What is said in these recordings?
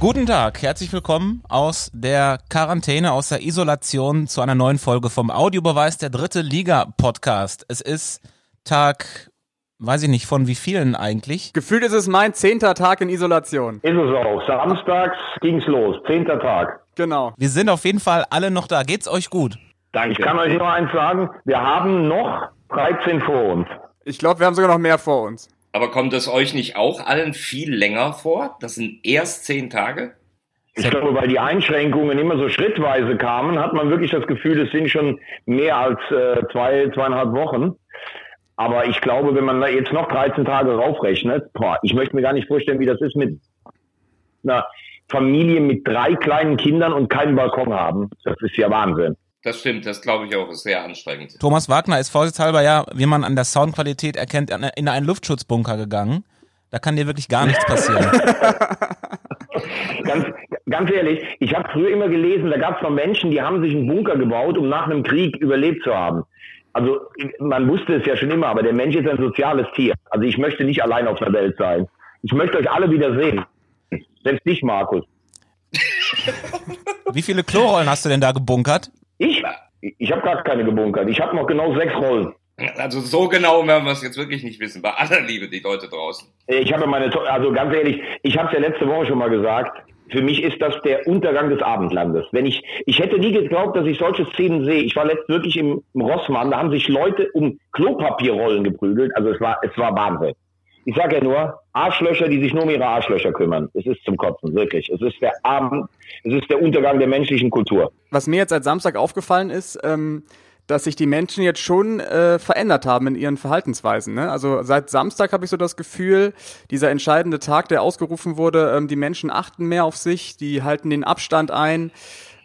Guten Tag, herzlich willkommen aus der Quarantäne, aus der Isolation zu einer neuen Folge vom Audiobeweis der dritte Liga Podcast. Es ist Tag, weiß ich nicht, von wie vielen eigentlich? Gefühlt ist es mein zehnter Tag in Isolation. Ist es auch. Samstags ging's los. Zehnter Tag. Genau. Wir sind auf jeden Fall alle noch da. Geht's euch gut? Danke. Ich kann euch nur eins sagen. Wir haben noch 13 vor uns. Ich glaube, wir haben sogar noch mehr vor uns. Aber kommt es euch nicht auch allen viel länger vor? Das sind erst zehn Tage? Ich glaube, weil die Einschränkungen immer so schrittweise kamen, hat man wirklich das Gefühl, es sind schon mehr als äh, zwei, zweieinhalb Wochen. Aber ich glaube, wenn man da jetzt noch 13 Tage raufrechnet, boah, ich möchte mir gar nicht vorstellen, wie das ist mit einer Familie mit drei kleinen Kindern und keinen Balkon haben. Das ist ja Wahnsinn. Das stimmt, das glaube ich auch, ist sehr anstrengend. Thomas Wagner ist vorsichtshalber ja, wie man an der Soundqualität erkennt, in einen Luftschutzbunker gegangen. Da kann dir wirklich gar nichts passieren. ganz, ganz ehrlich, ich habe früher immer gelesen, da gab es noch Menschen, die haben sich einen Bunker gebaut, um nach einem Krieg überlebt zu haben. Also man wusste es ja schon immer, aber der Mensch ist ein soziales Tier. Also ich möchte nicht allein auf der Welt sein. Ich möchte euch alle wieder sehen. Selbst dich, Markus. Wie viele Klorollen hast du denn da gebunkert? Ich? Ich habe gar keine gebunkert. Ich habe noch genau sechs Rollen. Also so genau werden wir es jetzt wirklich nicht wissen. Bei aller Liebe, die Leute draußen. Ich habe meine, also ganz ehrlich, ich habe es ja letzte Woche schon mal gesagt. Für mich ist das der Untergang des Abendlandes. Wenn ich, ich hätte nie geglaubt, dass ich solche Szenen sehe. Ich war letzt wirklich im, im Rossmann, da haben sich Leute um Klopapierrollen geprügelt. Also es war, es war Wahnsinn. Ich sage ja nur, Arschlöcher, die sich nur um ihre Arschlöcher kümmern. Es ist zum Kotzen, wirklich. Es ist der Abend, es ist der Untergang der menschlichen Kultur. Was mir jetzt seit Samstag aufgefallen ist, ähm, dass sich die Menschen jetzt schon äh, verändert haben in ihren Verhaltensweisen. Ne? Also seit Samstag habe ich so das Gefühl, dieser entscheidende Tag, der ausgerufen wurde, ähm, die Menschen achten mehr auf sich, die halten den Abstand ein.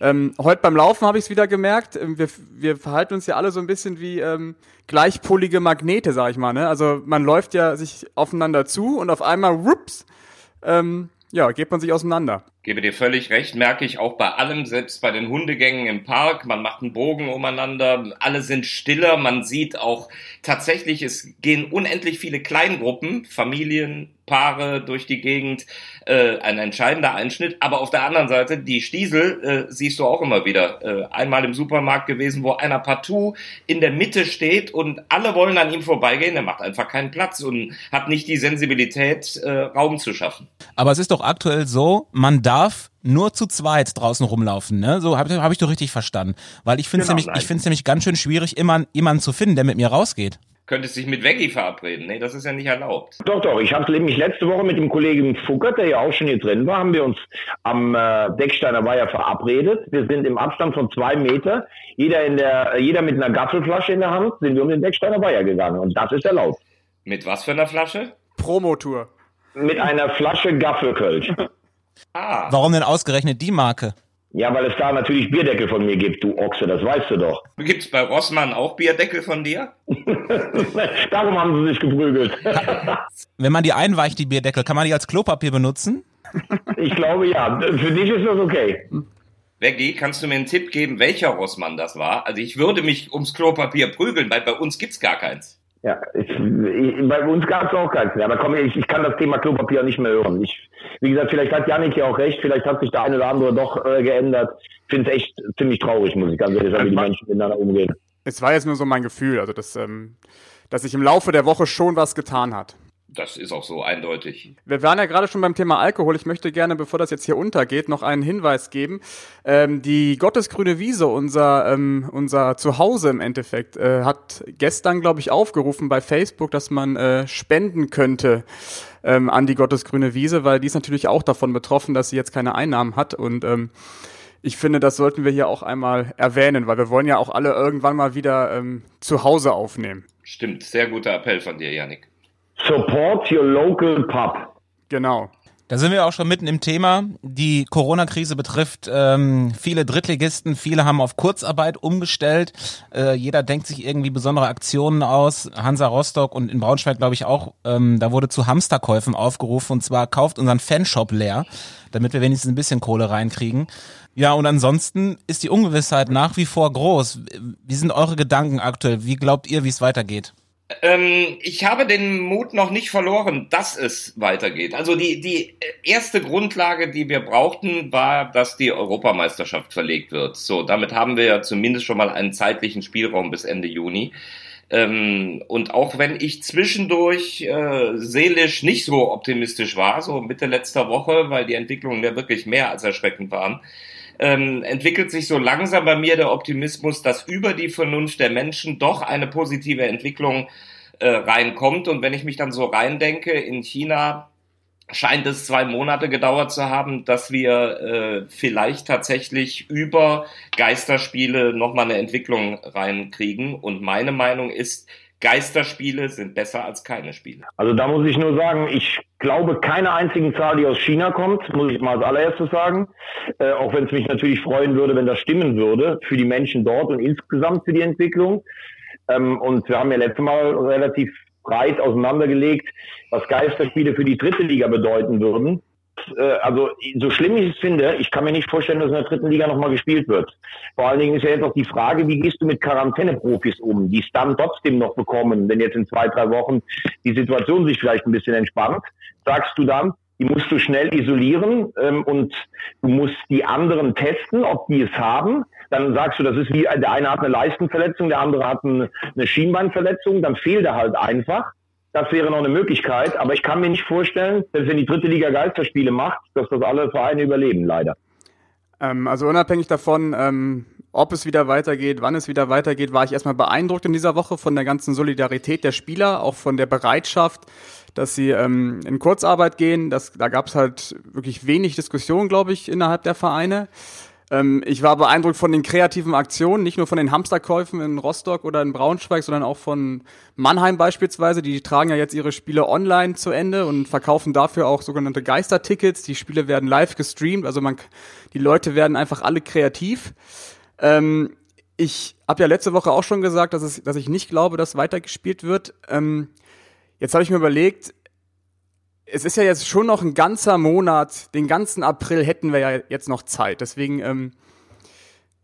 Ähm, heute beim Laufen habe ich es wieder gemerkt. Ähm, wir, wir verhalten uns ja alle so ein bisschen wie ähm, gleichpolige Magnete, sag ich mal. Ne? Also man läuft ja sich aufeinander zu und auf einmal, whoops, ähm, ja, geht man sich auseinander. Gebe dir völlig recht, merke ich auch bei allem, selbst bei den Hundegängen im Park, man macht einen Bogen umeinander, alle sind stiller, man sieht auch tatsächlich, es gehen unendlich viele Kleingruppen, Familien, Paare durch die Gegend, äh, ein entscheidender Einschnitt. Aber auf der anderen Seite, die Stiesel äh, siehst du auch immer wieder. Äh, einmal im Supermarkt gewesen, wo einer partout in der Mitte steht und alle wollen an ihm vorbeigehen. Er macht einfach keinen Platz und hat nicht die Sensibilität, äh, Raum zu schaffen. Aber es ist doch aktuell so, man darf nur zu zweit draußen rumlaufen, ne? So habe hab ich doch richtig verstanden. Weil ich finde es genau, nämlich, ich finde es nämlich ganz schön schwierig, immer jemanden zu finden, der mit mir rausgeht könntest dich mit Veggie verabreden. Nee, das ist ja nicht erlaubt. Doch, doch. Ich habe mich letzte Woche mit dem Kollegen Fuckert, der ja auch schon hier drin war, haben wir uns am äh, Decksteiner Weiher verabredet. Wir sind im Abstand von zwei Meter, jeder, in der, jeder mit einer Gaffelflasche in der Hand, sind wir um den Decksteiner Weiher gegangen. Und das ist erlaubt. Mit was für einer Flasche? Promotour. Mit einer Flasche Gaffelkölsch. ah. Warum denn ausgerechnet die Marke? Ja, weil es da natürlich Bierdeckel von mir gibt, du Ochse, das weißt du doch. Gibt's bei Rossmann auch Bierdeckel von dir? Darum haben sie sich geprügelt. Wenn man die einweicht, die Bierdeckel, kann man die als Klopapier benutzen? Ich glaube ja. Für dich ist das okay. Veggie, kannst du mir einen Tipp geben, welcher Rossmann das war? Also ich würde mich ums Klopapier prügeln, weil bei uns gibt's gar keins. Ja, ich, ich, bei uns gab es auch keins mehr. Aber komm, ich, ich kann das Thema Klopapier nicht mehr hören. Ich, wie gesagt, vielleicht hat Janik ja auch recht, vielleicht hat sich der eine oder andere doch äh, geändert. Ich finde es echt ziemlich traurig, muss ich ganz ehrlich sagen, wie die Menschen miteinander umgehen. Es war jetzt nur so mein Gefühl, also dass, ähm, dass sich im Laufe der Woche schon was getan hat. Das ist auch so eindeutig. Wir waren ja gerade schon beim Thema Alkohol. Ich möchte gerne, bevor das jetzt hier untergeht, noch einen Hinweis geben. Ähm, die Gottesgrüne Wiese, unser, ähm, unser Zuhause im Endeffekt, äh, hat gestern, glaube ich, aufgerufen bei Facebook, dass man äh, spenden könnte ähm, an die Gottesgrüne Wiese, weil die ist natürlich auch davon betroffen, dass sie jetzt keine Einnahmen hat. Und ähm, ich finde, das sollten wir hier auch einmal erwähnen, weil wir wollen ja auch alle irgendwann mal wieder ähm, zu Hause aufnehmen. Stimmt, sehr guter Appell von dir, Janik. Support your local pub. Genau. Da sind wir auch schon mitten im Thema. Die Corona-Krise betrifft ähm, viele Drittligisten. Viele haben auf Kurzarbeit umgestellt. Äh, jeder denkt sich irgendwie besondere Aktionen aus. Hansa Rostock und in Braunschweig, glaube ich, auch. Ähm, da wurde zu Hamsterkäufen aufgerufen. Und zwar kauft unseren Fanshop leer, damit wir wenigstens ein bisschen Kohle reinkriegen. Ja, und ansonsten ist die Ungewissheit nach wie vor groß. Wie sind eure Gedanken aktuell? Wie glaubt ihr, wie es weitergeht? Ähm, ich habe den Mut noch nicht verloren, dass es weitergeht. Also die, die erste Grundlage, die wir brauchten, war, dass die Europameisterschaft verlegt wird. So, damit haben wir ja zumindest schon mal einen zeitlichen Spielraum bis Ende Juni. Ähm, und auch wenn ich zwischendurch äh, seelisch nicht so optimistisch war, so Mitte letzter Woche, weil die Entwicklungen ja wirklich mehr als erschreckend waren, ähm, entwickelt sich so langsam bei mir der Optimismus, dass über die Vernunft der Menschen doch eine positive Entwicklung äh, reinkommt. Und wenn ich mich dann so reindenke, in China scheint es zwei Monate gedauert zu haben, dass wir äh, vielleicht tatsächlich über Geisterspiele nochmal eine Entwicklung reinkriegen. Und meine Meinung ist, Geisterspiele sind besser als keine Spiele. Also da muss ich nur sagen, ich glaube keine einzigen Zahl, die aus China kommt, muss ich mal als allererstes sagen. Äh, auch wenn es mich natürlich freuen würde, wenn das stimmen würde für die Menschen dort und insgesamt für die Entwicklung. Ähm, und wir haben ja letztes Mal relativ breit auseinandergelegt, was Geisterspiele für die dritte Liga bedeuten würden. Äh, also so schlimm ich es finde, ich kann mir nicht vorstellen, dass in der dritten Liga nochmal gespielt wird. Vor allen Dingen ist ja jetzt auch die Frage, wie gehst du mit Quarantäneprofis um, die es dann trotzdem noch bekommen, wenn jetzt in zwei, drei Wochen die Situation sich vielleicht ein bisschen entspannt. Sagst du dann, die musst du schnell isolieren ähm, und du musst die anderen testen, ob die es haben. Dann sagst du, das ist wie, der eine hat eine Leistenverletzung, der andere hat eine, eine Schienbeinverletzung, dann fehlt er halt einfach. Das wäre noch eine Möglichkeit, aber ich kann mir nicht vorstellen, dass wenn die dritte Liga Geisterspiele macht, dass das alle Vereine überleben, leider. Ähm, also unabhängig davon, ähm, ob es wieder weitergeht, wann es wieder weitergeht, war ich erstmal beeindruckt in dieser Woche von der ganzen Solidarität der Spieler, auch von der Bereitschaft, dass sie ähm, in Kurzarbeit gehen. Das, da gab es halt wirklich wenig Diskussion, glaube ich, innerhalb der Vereine. Ähm, ich war beeindruckt von den kreativen Aktionen, nicht nur von den Hamsterkäufen in Rostock oder in Braunschweig, sondern auch von Mannheim beispielsweise. Die tragen ja jetzt ihre Spiele online zu Ende und verkaufen dafür auch sogenannte Geistertickets. Die Spiele werden live gestreamt, also man, die Leute werden einfach alle kreativ. Ähm, ich habe ja letzte Woche auch schon gesagt, dass, es, dass ich nicht glaube, dass weitergespielt wird. Ähm, jetzt habe ich mir überlegt, es ist ja jetzt schon noch ein ganzer Monat, den ganzen April hätten wir ja jetzt noch Zeit. Deswegen, ähm,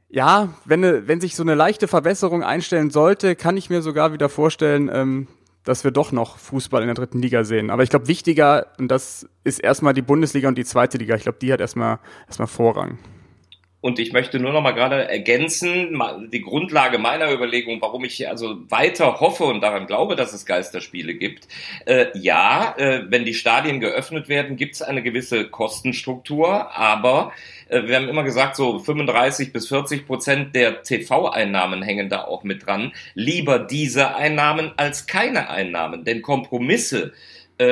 ja, wenn, wenn sich so eine leichte Verbesserung einstellen sollte, kann ich mir sogar wieder vorstellen, ähm, dass wir doch noch Fußball in der dritten Liga sehen. Aber ich glaube, wichtiger, und das ist erstmal die Bundesliga und die zweite Liga, ich glaube, die hat erstmal erstmal Vorrang. Und ich möchte nur noch mal gerade ergänzen, die Grundlage meiner Überlegung, warum ich also weiter hoffe und daran glaube, dass es Geisterspiele gibt. Äh, ja, äh, wenn die Stadien geöffnet werden, gibt es eine gewisse Kostenstruktur, aber äh, wir haben immer gesagt, so 35 bis 40 Prozent der TV-Einnahmen hängen da auch mit dran. Lieber diese Einnahmen als keine Einnahmen, denn Kompromisse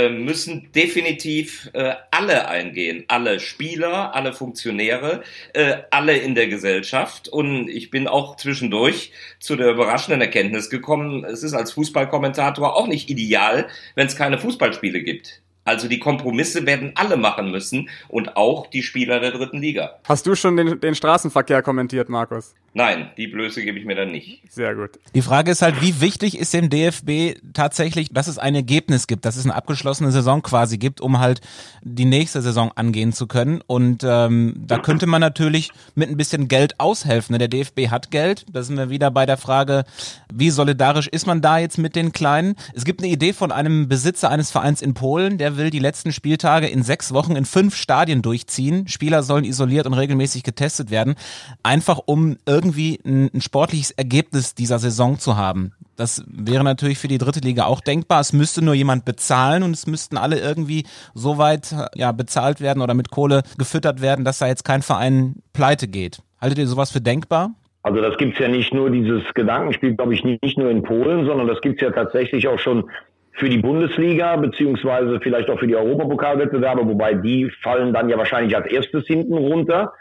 müssen definitiv äh, alle eingehen. Alle Spieler, alle Funktionäre, äh, alle in der Gesellschaft. Und ich bin auch zwischendurch zu der überraschenden Erkenntnis gekommen, es ist als Fußballkommentator auch nicht ideal, wenn es keine Fußballspiele gibt. Also die Kompromisse werden alle machen müssen und auch die Spieler der dritten Liga. Hast du schon den, den Straßenverkehr kommentiert, Markus? Nein, die Blöße gebe ich mir dann nicht. Sehr gut. Die Frage ist halt, wie wichtig ist dem DFB tatsächlich, dass es ein Ergebnis gibt, dass es eine abgeschlossene Saison quasi gibt, um halt die nächste Saison angehen zu können. Und ähm, da könnte man natürlich mit ein bisschen Geld aushelfen. Der DFB hat Geld. Da sind wir wieder bei der Frage, wie solidarisch ist man da jetzt mit den Kleinen? Es gibt eine Idee von einem Besitzer eines Vereins in Polen, der will die letzten Spieltage in sechs Wochen in fünf Stadien durchziehen. Spieler sollen isoliert und regelmäßig getestet werden, einfach um irgendwie ein, ein sportliches Ergebnis dieser Saison zu haben. Das wäre natürlich für die dritte Liga auch denkbar. Es müsste nur jemand bezahlen und es müssten alle irgendwie so weit ja, bezahlt werden oder mit Kohle gefüttert werden, dass da jetzt kein Verein pleite geht. Haltet ihr sowas für denkbar? Also das gibt's ja nicht nur, dieses Gedankenspiel, glaube ich, nicht nur in Polen, sondern das gibt's ja tatsächlich auch schon für die Bundesliga, beziehungsweise vielleicht auch für die Europapokalwettbewerbe, wobei die fallen dann ja wahrscheinlich als erstes hinten runter.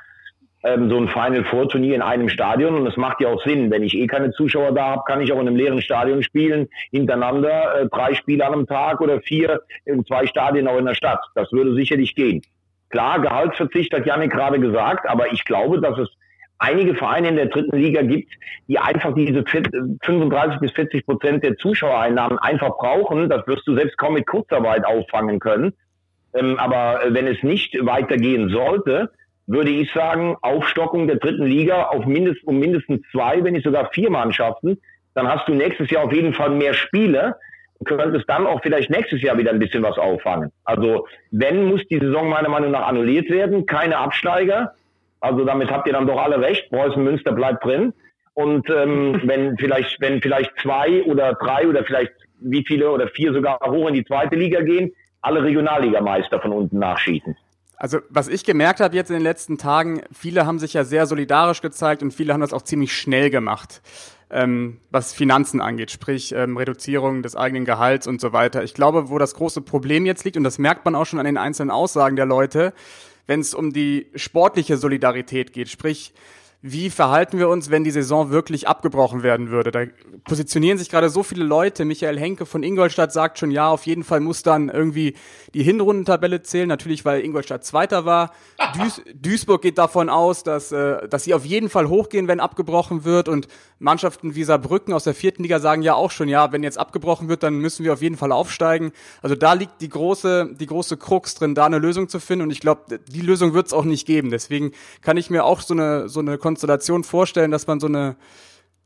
Ähm, so ein Final Four Turnier in einem Stadion und es macht ja auch Sinn. Wenn ich eh keine Zuschauer da habe, kann ich auch in einem leeren Stadion spielen, hintereinander, äh, drei Spiele an einem Tag oder vier in zwei Stadien auch in der Stadt. Das würde sicherlich gehen. Klar, Gehaltsverzicht hat Janik gerade gesagt, aber ich glaube, dass es einige Vereine in der dritten Liga gibt, die einfach diese 35 bis 40 Prozent der Zuschauereinnahmen einfach brauchen. Das wirst du selbst kaum mit Kurzarbeit auffangen können. Ähm, aber wenn es nicht weitergehen sollte, würde ich sagen, Aufstockung der dritten Liga auf mindest, um mindestens zwei, wenn nicht sogar vier Mannschaften, dann hast du nächstes Jahr auf jeden Fall mehr Spiele und könntest dann auch vielleicht nächstes Jahr wieder ein bisschen was auffangen. Also wenn, muss die Saison meiner Meinung nach annulliert werden, keine Absteiger. Also damit habt ihr dann doch alle recht. Preußen Münster bleibt drin. Und ähm, wenn vielleicht, wenn vielleicht zwei oder drei oder vielleicht wie viele oder vier sogar hoch in die zweite Liga gehen, alle Regionalligameister von unten nachschießen. Also was ich gemerkt habe jetzt in den letzten Tagen, viele haben sich ja sehr solidarisch gezeigt und viele haben das auch ziemlich schnell gemacht, ähm, was Finanzen angeht, sprich ähm, Reduzierung des eigenen Gehalts und so weiter. Ich glaube, wo das große Problem jetzt liegt, und das merkt man auch schon an den einzelnen Aussagen der Leute, wenn es um die sportliche Solidarität geht, sprich wie verhalten wir uns, wenn die Saison wirklich abgebrochen werden würde? Da positionieren sich gerade so viele Leute. Michael Henke von Ingolstadt sagt schon, ja, auf jeden Fall muss dann irgendwie die Hinrundentabelle zählen, natürlich, weil Ingolstadt Zweiter war. Duis Duisburg geht davon aus, dass, äh, dass sie auf jeden Fall hochgehen, wenn abgebrochen wird. Und Mannschaften wie Saarbrücken aus der vierten Liga sagen ja auch schon, ja, wenn jetzt abgebrochen wird, dann müssen wir auf jeden Fall aufsteigen. Also da liegt die große, die große Krux drin, da eine Lösung zu finden. Und ich glaube, die Lösung wird es auch nicht geben. Deswegen kann ich mir auch so eine, so eine Konstellation vorstellen, dass man so eine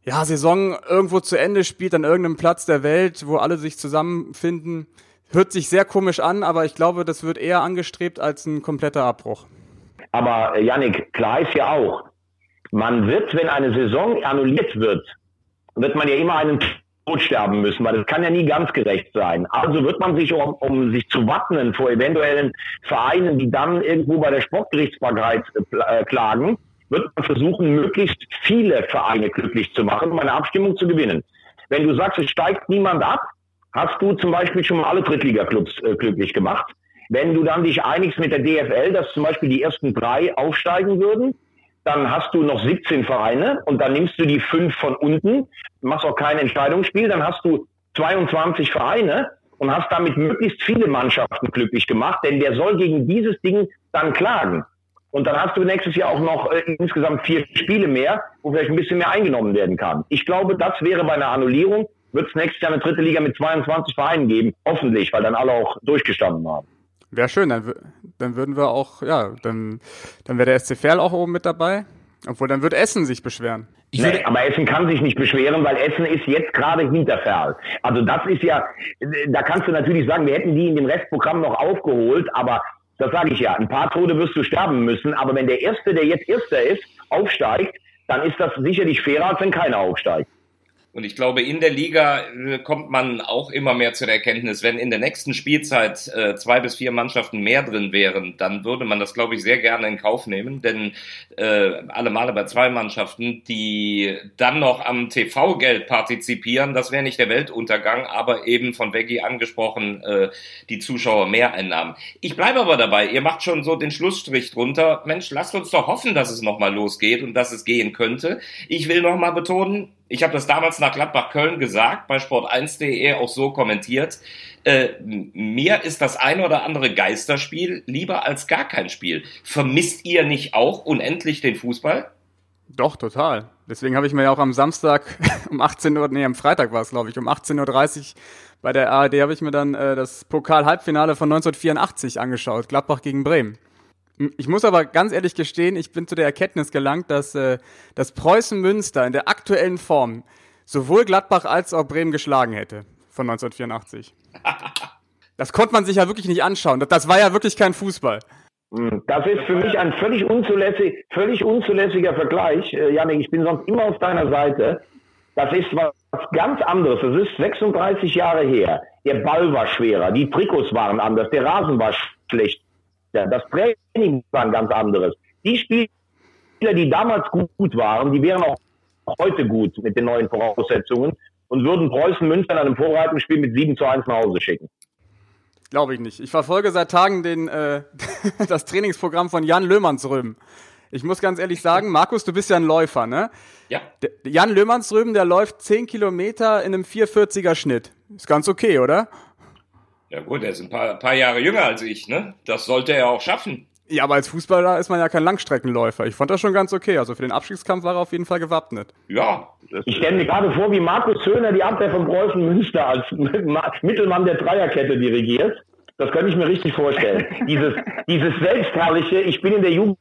ja, Saison irgendwo zu Ende spielt, an irgendeinem Platz der Welt, wo alle sich zusammenfinden. Hört sich sehr komisch an, aber ich glaube, das wird eher angestrebt als ein kompletter Abbruch. Aber äh, Yannick, klar ist ja auch, man wird, wenn eine Saison annulliert wird, wird man ja immer einen Tod sterben müssen, weil das kann ja nie ganz gerecht sein. Also wird man sich, um, um sich zu wappnen vor eventuellen Vereinen, die dann irgendwo bei der Sportgerichtsbarkeit äh, klagen, wird man versuchen, möglichst viele Vereine glücklich zu machen, um eine Abstimmung zu gewinnen. Wenn du sagst, es steigt niemand ab, hast du zum Beispiel schon mal alle Drittliga-Clubs äh, glücklich gemacht. Wenn du dann dich einigst mit der DFL, dass zum Beispiel die ersten drei aufsteigen würden, dann hast du noch 17 Vereine und dann nimmst du die fünf von unten, machst auch kein Entscheidungsspiel, dann hast du 22 Vereine und hast damit möglichst viele Mannschaften glücklich gemacht, denn der soll gegen dieses Ding dann klagen. Und dann hast du nächstes Jahr auch noch äh, insgesamt vier Spiele mehr, wo vielleicht ein bisschen mehr eingenommen werden kann. Ich glaube, das wäre bei einer Annullierung, wird es nächstes Jahr eine dritte Liga mit 22 Vereinen geben. Hoffentlich, weil dann alle auch durchgestanden haben. Wäre schön, dann, dann würden wir auch, ja, dann, dann wäre der SC Verl auch oben mit dabei. Obwohl, dann wird Essen sich beschweren. Nee, aber Essen kann sich nicht beschweren, weil Essen ist jetzt gerade hinter Ferl. Also das ist ja, da kannst du natürlich sagen, wir hätten die in dem Restprogramm noch aufgeholt, aber das sage ich ja. Ein paar Tode wirst du sterben müssen, aber wenn der Erste, der jetzt Erster ist, aufsteigt, dann ist das sicherlich fairer, als wenn keiner aufsteigt. Und ich glaube, in der Liga äh, kommt man auch immer mehr zu der Erkenntnis, wenn in der nächsten Spielzeit äh, zwei bis vier Mannschaften mehr drin wären, dann würde man das, glaube ich, sehr gerne in Kauf nehmen. Denn äh, alle Male bei zwei Mannschaften, die dann noch am TV-Geld partizipieren, das wäre nicht der Weltuntergang, aber eben von Veggie angesprochen, äh, die Zuschauer Mehreinnahmen. Ich bleibe aber dabei, ihr macht schon so den Schlussstrich drunter. Mensch, lasst uns doch hoffen, dass es nochmal losgeht und dass es gehen könnte. Ich will nochmal betonen, ich habe das damals nach Gladbach-Köln gesagt, bei sport1.de auch so kommentiert. Äh, mir ist das ein oder andere Geisterspiel lieber als gar kein Spiel. Vermisst ihr nicht auch unendlich den Fußball? Doch, total. Deswegen habe ich mir ja auch am Samstag um 18 Uhr, nee, am Freitag war es, glaube ich, um 18.30 Uhr bei der ARD habe ich mir dann äh, das Pokal-Halbfinale von 1984 angeschaut, Gladbach gegen Bremen. Ich muss aber ganz ehrlich gestehen, ich bin zu der Erkenntnis gelangt, dass äh, das Preußen Münster in der aktuellen Form sowohl Gladbach als auch Bremen geschlagen hätte von 1984. Das konnte man sich ja wirklich nicht anschauen. Das, das war ja wirklich kein Fußball. Hm, das ist für mich ein völlig, unzulässig, völlig unzulässiger Vergleich. Äh, Janik, ich bin sonst immer auf deiner Seite. Das ist was ganz anderes. Das ist 36 Jahre her. Der Ball war schwerer, die Trikots waren anders, der Rasen war schlecht. Ja, das Training war ein ganz anderes. Die Spieler, die damals gut waren, die wären auch heute gut mit den neuen Voraussetzungen und würden Preußen Münster in einem Vorbereitungsspiel mit 7 zu 1 nach Hause schicken. Glaube ich nicht. Ich verfolge seit Tagen den, äh, das Trainingsprogramm von Jan Löhmannsröben. Ich muss ganz ehrlich sagen, Markus, du bist ja ein Läufer, ne? Ja. Der Jan Löhmannsröben, der läuft 10 Kilometer in einem 440er Schnitt. Ist ganz okay, oder? Ja gut, er ist ein paar, paar Jahre jünger als ich, ne? Das sollte er auch schaffen. Ja, aber als Fußballer ist man ja kein Langstreckenläufer. Ich fand das schon ganz okay. Also für den Abstiegskampf war er auf jeden Fall gewappnet. Ja. Ich stelle mir gerade vor, wie Markus Höhner die Abwehr von Preußen Münster als Mittelmann der Dreierkette dirigiert. Das könnte ich mir richtig vorstellen. dieses, dieses selbstherrliche, ich bin in der Jugend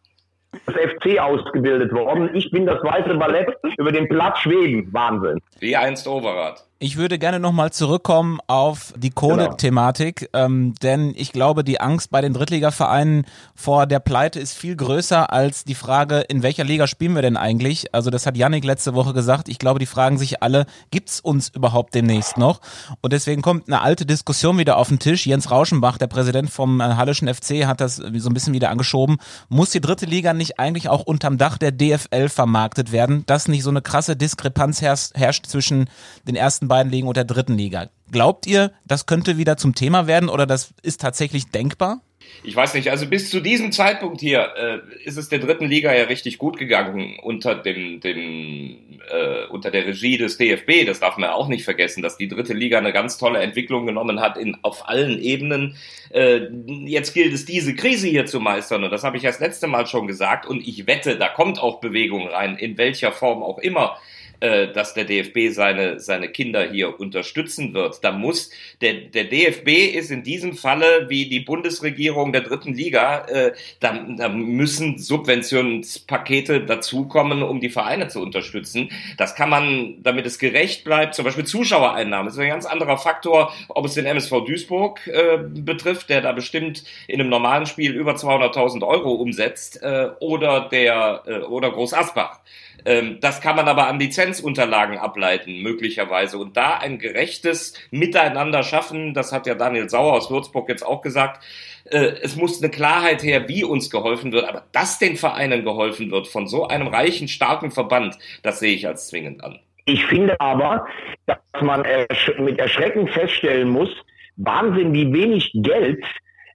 das FC ausgebildet worden. Ich bin das weiße Ballett über den Platz schweben. Wahnsinn. Wie einst Overath. Ich würde gerne nochmal zurückkommen auf die Kohle-Thematik, ähm, denn ich glaube, die Angst bei den Drittligavereinen vor der Pleite ist viel größer als die Frage, in welcher Liga spielen wir denn eigentlich? Also das hat Yannick letzte Woche gesagt. Ich glaube, die fragen sich alle, gibt's uns überhaupt demnächst noch? Und deswegen kommt eine alte Diskussion wieder auf den Tisch. Jens Rauschenbach, der Präsident vom äh, Hallischen FC, hat das so ein bisschen wieder angeschoben. Muss die dritte Liga nicht eigentlich auch unterm Dach der DFL vermarktet werden, dass nicht so eine krasse Diskrepanz herrscht zwischen den ersten beiden Ligen und der dritten Liga. Glaubt ihr, das könnte wieder zum Thema werden oder das ist tatsächlich denkbar? Ich weiß nicht, also bis zu diesem Zeitpunkt hier äh, ist es der dritten Liga ja richtig gut gegangen unter dem, dem äh, unter der Regie des DFB. Das darf man auch nicht vergessen, dass die dritte Liga eine ganz tolle Entwicklung genommen hat in auf allen Ebenen. Äh, jetzt gilt es, diese Krise hier zu meistern und das habe ich das letzte Mal schon gesagt und ich wette, da kommt auch Bewegung rein, in welcher Form auch immer äh, dass der DFB seine, seine Kinder hier unterstützen wird. Da muss, der, der DFB ist in diesem Falle wie die Bundesregierung der dritten Liga, äh, da, da müssen Subventionspakete dazukommen, um die Vereine zu unterstützen. Das kann man, damit es gerecht bleibt, zum Beispiel Zuschauereinnahmen, das ist ein ganz anderer Faktor, ob es den MSV Duisburg äh, betrifft, der da bestimmt in einem normalen Spiel über 200.000 Euro umsetzt, äh, oder der, äh, oder Groß Asbach. Ähm, das kann man aber an Lizenzunterlagen ableiten, möglicherweise. Und da ein gerechtes Miteinander schaffen, das hat ja Daniel Sauer aus Würzburg jetzt auch gesagt, äh, es muss eine Klarheit her, wie uns geholfen wird, aber dass den Vereinen geholfen wird von so einem reichen, starken Verband, das sehe ich als zwingend an. Ich finde aber, dass man mit Erschrecken feststellen muss, Wahnsinn, wie wenig Geld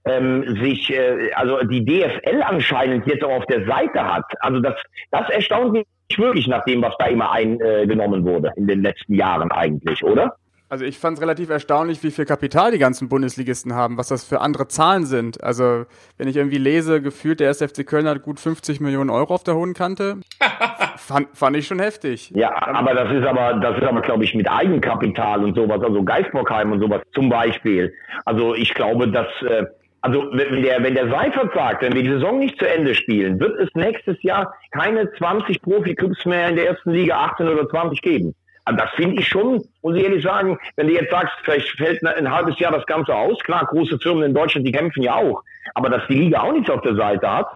ähm, sich, äh, also die DFL anscheinend jetzt auch auf der Seite hat. Also das, das erstaunt mich wirklich nach dem, was da immer eingenommen wurde in den letzten Jahren eigentlich, oder? Also ich fand es relativ erstaunlich, wie viel Kapital die ganzen Bundesligisten haben, was das für andere Zahlen sind. Also wenn ich irgendwie lese, gefühlt der SFC Köln hat gut 50 Millionen Euro auf der hohen Kante, fand, fand ich schon heftig. Ja, aber das ist aber, das ist aber, glaube ich, mit Eigenkapital und sowas, also Geistbockheim und sowas zum Beispiel. Also ich glaube, dass äh, also wenn der, wenn der Seifert sagt, wenn wir die Saison nicht zu Ende spielen, wird es nächstes Jahr keine 20 Profi-Clubs mehr in der ersten Liga 18 oder 20 geben. Also das finde ich schon, muss ich ehrlich sagen, wenn du jetzt sagst, vielleicht fällt ein halbes Jahr das Ganze aus, klar, große Firmen in Deutschland, die kämpfen ja auch, aber dass die Liga auch nichts auf der Seite hat,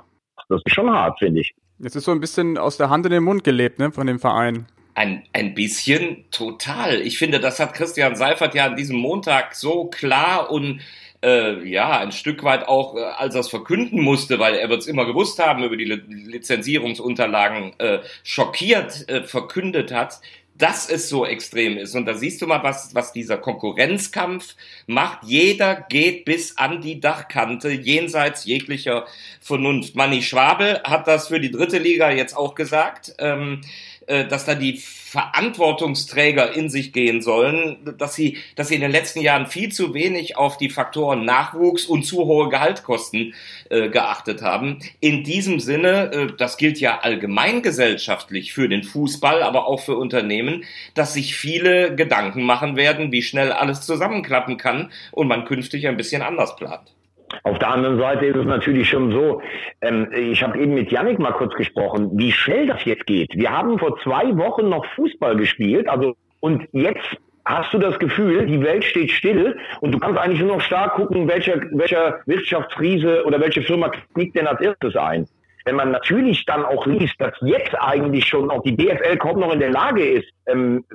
das ist schon hart, finde ich. Jetzt ist so ein bisschen aus der Hand in den Mund gelebt, ne, von dem Verein. Ein, ein bisschen total. Ich finde, das hat Christian Seifert ja an diesem Montag so klar und äh, ja, ein Stück weit auch, äh, als er es verkünden musste, weil er wird es immer gewusst haben, über die Lizenzierungsunterlagen äh, schockiert äh, verkündet hat, dass es so extrem ist. Und da siehst du mal, was, was dieser Konkurrenzkampf macht. Jeder geht bis an die Dachkante, jenseits jeglicher Vernunft. Manni Schwabel hat das für die dritte Liga jetzt auch gesagt. Ähm, äh, dass da die Verantwortungsträger in sich gehen sollen, dass sie, dass sie in den letzten Jahren viel zu wenig auf die Faktoren Nachwuchs und zu hohe Gehaltkosten äh, geachtet haben. In diesem Sinne, äh, das gilt ja allgemeingesellschaftlich für den Fußball, aber auch für Unternehmen, dass sich viele Gedanken machen werden, wie schnell alles zusammenklappen kann und man künftig ein bisschen anders plant. Auf der anderen Seite ist es natürlich schon so, ähm, ich habe eben mit Yannick mal kurz gesprochen, wie schnell das jetzt geht. Wir haben vor zwei Wochen noch Fußball gespielt, also und jetzt hast du das Gefühl, die Welt steht still und du kannst eigentlich nur noch stark gucken, welcher, welcher Wirtschaftsriese oder welche Firma knickt denn als erstes ein wenn man natürlich dann auch liest, dass jetzt eigentlich schon auch die DFL kaum noch in der Lage ist, ähm,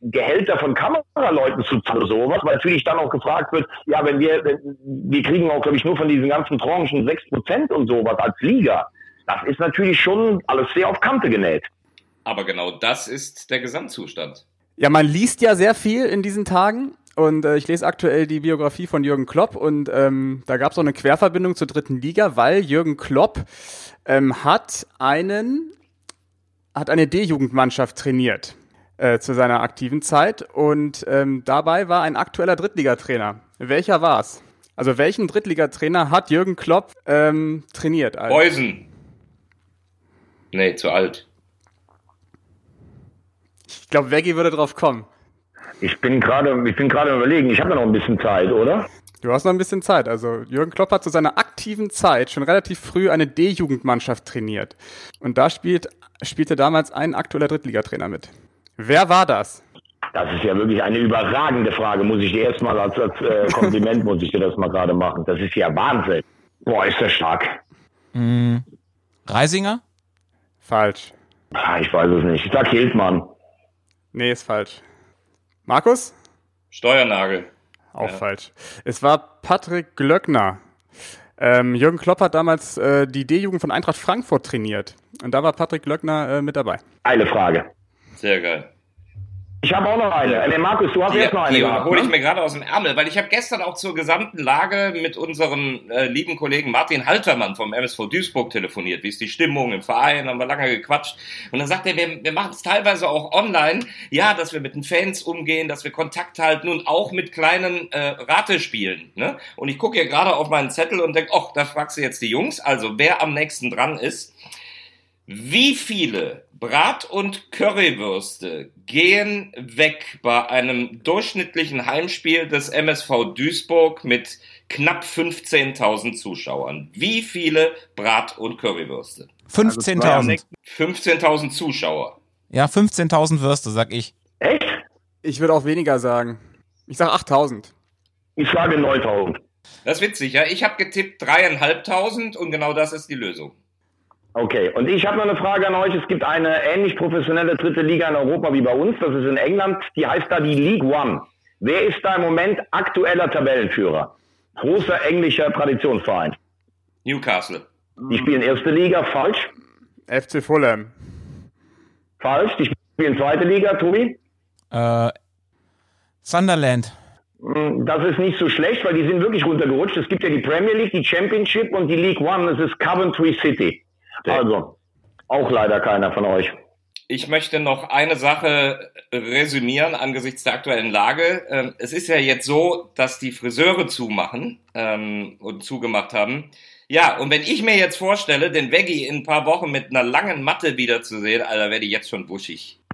Gehälter von Kameraleuten zu zahlen, sowas, weil natürlich dann auch gefragt wird, ja, wenn wir, wenn, wir kriegen auch, glaube ich, nur von diesen ganzen Tranchen sechs Prozent und sowas als Liga. Das ist natürlich schon alles sehr auf Kante genäht. Aber genau das ist der Gesamtzustand. Ja, man liest ja sehr viel in diesen Tagen und äh, ich lese aktuell die Biografie von Jürgen Klopp und ähm, da gab es auch eine Querverbindung zur dritten Liga, weil Jürgen Klopp ähm, hat einen hat eine D-Jugendmannschaft trainiert äh, zu seiner aktiven Zeit und ähm, dabei war ein aktueller Drittligatrainer. Welcher war's? Also welchen Drittligatrainer hat Jürgen Klopp ähm, trainiert? Also? Beusen. Nee, zu alt. Ich glaube, Veggie würde drauf kommen. Ich bin gerade, ich bin gerade überlegen. Ich habe ja noch ein bisschen Zeit, oder? Du hast noch ein bisschen Zeit. Also Jürgen Klopp hat zu seiner aktiven Zeit schon relativ früh eine D-Jugendmannschaft trainiert. Und da spielt, spielte damals ein aktueller Drittligatrainer mit. Wer war das? Das ist ja wirklich eine überragende Frage. Muss ich dir erstmal als, als äh, Kompliment, muss ich dir das mal gerade machen. Das ist ja Wahnsinn. Boah, ist das stark. Mhm. Reisinger? Falsch. Ah, ich weiß es nicht. Ich sag Hildmann. Nee, ist falsch. Markus? Steuernagel. Auch ja. falsch. Es war Patrick Glöckner. Ähm, Jürgen Klopp hat damals äh, die D-Jugend von Eintracht Frankfurt trainiert. Und da war Patrick Glöckner äh, mit dabei. Eine Frage. Sehr geil. Ich habe auch noch eine. Äh, Markus, du hast die, jetzt noch eine. Die hole ich ne? mir gerade aus dem Ärmel, weil ich habe gestern auch zur gesamten Lage mit unserem äh, lieben Kollegen Martin Haltermann vom MSV Duisburg telefoniert. Wie ist die Stimmung im Verein? Haben wir lange gequatscht. Und dann sagt er, wir, wir machen es teilweise auch online. Ja, dass wir mit den Fans umgehen, dass wir Kontakt halten und auch mit kleinen äh, Ratespielen. Ne? Und ich gucke hier gerade auf meinen Zettel und denke, ach, da fragst du jetzt die Jungs. Also wer am nächsten dran ist. Wie viele Brat- und Currywürste gehen weg bei einem durchschnittlichen Heimspiel des MSV Duisburg mit knapp 15.000 Zuschauern? Wie viele Brat- und Currywürste? 15.000. 15.000 also Zuschauer. Ja, 15.000 Würste, sag ich. Echt? Ich würde auch weniger sagen. Ich sag 8.000. Ich sage 9.000. Das ist witzig, ja. Ich habe getippt 3.500 und genau das ist die Lösung. Okay, und ich habe noch eine Frage an euch. Es gibt eine ähnlich professionelle dritte Liga in Europa wie bei uns. Das ist in England. Die heißt da die League One. Wer ist da im Moment aktueller Tabellenführer? Großer englischer Traditionsverein. Newcastle. Die spielen erste Liga, falsch. FC Fulham. Falsch. Die spielen zweite Liga, Tobi. Äh, Sunderland. Hm, das ist nicht so schlecht, weil die sind wirklich runtergerutscht. Es gibt ja die Premier League, die Championship und die League One. Das ist Coventry City. Also, auch leider keiner von euch. Ich möchte noch eine Sache resümieren angesichts der aktuellen Lage. Ähm, es ist ja jetzt so, dass die Friseure zumachen ähm, und zugemacht haben. Ja, und wenn ich mir jetzt vorstelle, den Veggie in ein paar Wochen mit einer langen Matte wiederzusehen, Alter, werde ich jetzt schon wuschig.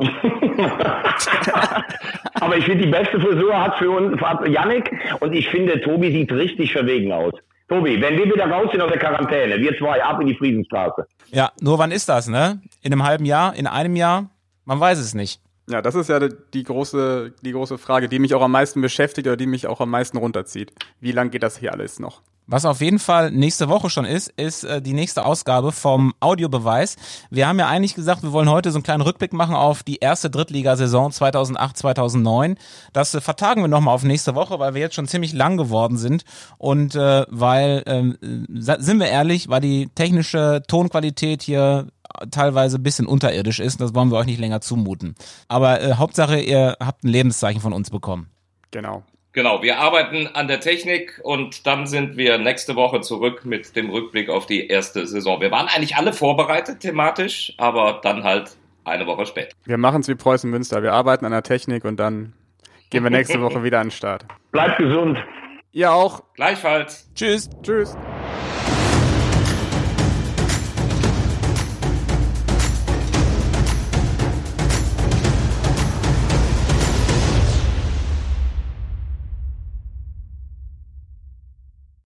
Aber ich finde, die beste Frisur hat für uns hat Yannick und ich finde, Tobi sieht richtig verwegen aus. Tobi, wenn wir wieder raus sind aus der Quarantäne, wir zwei ab in die Friesenstraße. Ja, nur wann ist das, ne? In einem halben Jahr, in einem Jahr? Man weiß es nicht. Ja, das ist ja die große, die große Frage, die mich auch am meisten beschäftigt oder die mich auch am meisten runterzieht. Wie lang geht das hier alles noch? Was auf jeden Fall nächste Woche schon ist, ist äh, die nächste Ausgabe vom Audiobeweis. Wir haben ja eigentlich gesagt, wir wollen heute so einen kleinen Rückblick machen auf die erste Drittligasaison 2008-2009. Das äh, vertagen wir nochmal auf nächste Woche, weil wir jetzt schon ziemlich lang geworden sind. Und äh, weil, äh, sind wir ehrlich, war die technische Tonqualität hier teilweise bisschen unterirdisch ist. Das wollen wir euch nicht länger zumuten. Aber äh, Hauptsache, ihr habt ein Lebenszeichen von uns bekommen. Genau. Genau, wir arbeiten an der Technik und dann sind wir nächste Woche zurück mit dem Rückblick auf die erste Saison. Wir waren eigentlich alle vorbereitet thematisch, aber dann halt eine Woche später. Wir machen es wie Preußen Münster. Wir arbeiten an der Technik und dann gehen wir nächste Woche wieder an den Start. Bleibt gesund. Ihr auch. Gleichfalls. Tschüss. Tschüss.